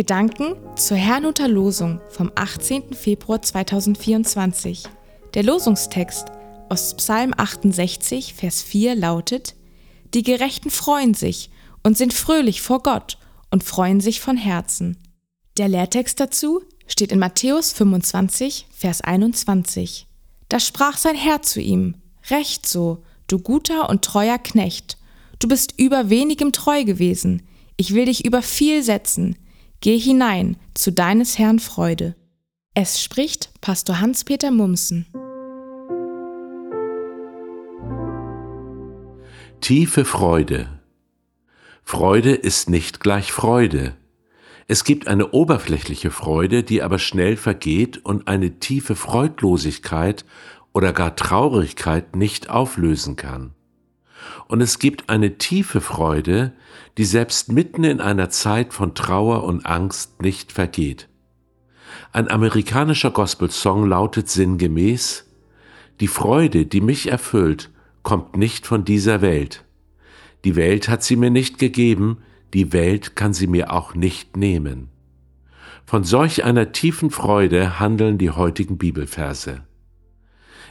Gedanken zur Herrnhuter Losung vom 18. Februar 2024. Der Losungstext aus Psalm 68, Vers 4 lautet: Die Gerechten freuen sich und sind fröhlich vor Gott und freuen sich von Herzen. Der Lehrtext dazu steht in Matthäus 25, Vers 21. Da sprach sein Herr zu ihm: Recht so, du guter und treuer Knecht. Du bist über wenigem treu gewesen. Ich will dich über viel setzen Geh hinein zu deines Herrn Freude. Es spricht Pastor Hans-Peter Mumsen. Tiefe Freude. Freude ist nicht gleich Freude. Es gibt eine oberflächliche Freude, die aber schnell vergeht und eine tiefe Freudlosigkeit oder gar Traurigkeit nicht auflösen kann. Und es gibt eine tiefe Freude, die selbst mitten in einer Zeit von Trauer und Angst nicht vergeht. Ein amerikanischer Gospelsong lautet sinngemäß, Die Freude, die mich erfüllt, kommt nicht von dieser Welt. Die Welt hat sie mir nicht gegeben, die Welt kann sie mir auch nicht nehmen. Von solch einer tiefen Freude handeln die heutigen Bibelverse.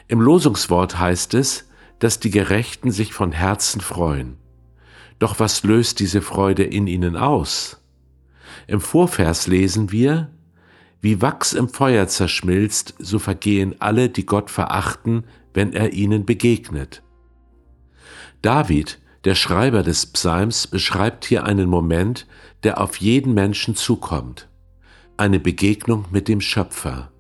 Im Losungswort heißt es, dass die Gerechten sich von Herzen freuen. Doch was löst diese Freude in ihnen aus? Im Vorvers lesen wir, wie Wachs im Feuer zerschmilzt, so vergehen alle, die Gott verachten, wenn er ihnen begegnet. David, der Schreiber des Psalms, beschreibt hier einen Moment, der auf jeden Menschen zukommt, eine Begegnung mit dem Schöpfer.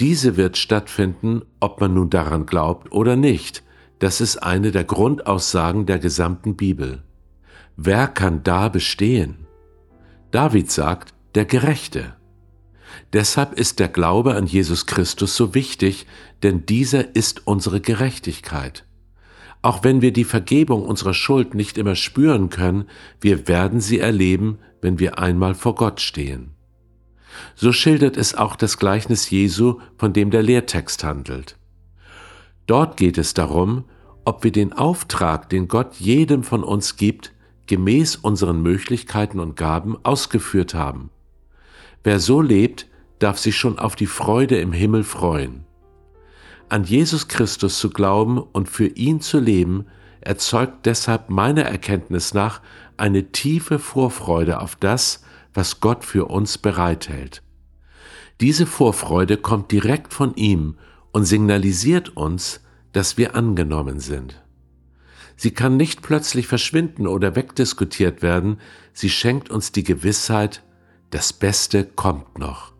Diese wird stattfinden, ob man nun daran glaubt oder nicht, das ist eine der Grundaussagen der gesamten Bibel. Wer kann da bestehen? David sagt, der Gerechte. Deshalb ist der Glaube an Jesus Christus so wichtig, denn dieser ist unsere Gerechtigkeit. Auch wenn wir die Vergebung unserer Schuld nicht immer spüren können, wir werden sie erleben, wenn wir einmal vor Gott stehen. So schildert es auch das Gleichnis Jesu, von dem der Lehrtext handelt. Dort geht es darum, ob wir den Auftrag, den Gott jedem von uns gibt, gemäß unseren Möglichkeiten und Gaben ausgeführt haben. Wer so lebt, darf sich schon auf die Freude im Himmel freuen. An Jesus Christus zu glauben und für ihn zu leben, erzeugt deshalb meiner Erkenntnis nach eine tiefe Vorfreude auf das, was Gott für uns bereithält. Diese Vorfreude kommt direkt von ihm und signalisiert uns, dass wir angenommen sind. Sie kann nicht plötzlich verschwinden oder wegdiskutiert werden, sie schenkt uns die Gewissheit, das Beste kommt noch.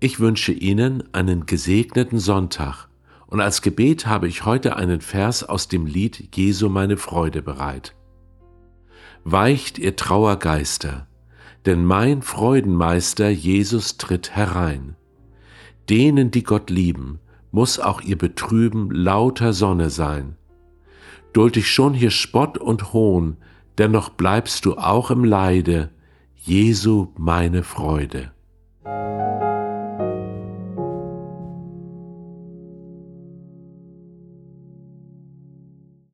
Ich wünsche Ihnen einen gesegneten Sonntag und als Gebet habe ich heute einen Vers aus dem Lied Jesu meine Freude bereit. Weicht ihr Trauergeister, denn mein Freudenmeister Jesus tritt herein. Denen, die Gott lieben, muss auch ihr Betrüben lauter Sonne sein. Duld ich schon hier Spott und Hohn, dennoch bleibst du auch im Leide, Jesu meine Freude.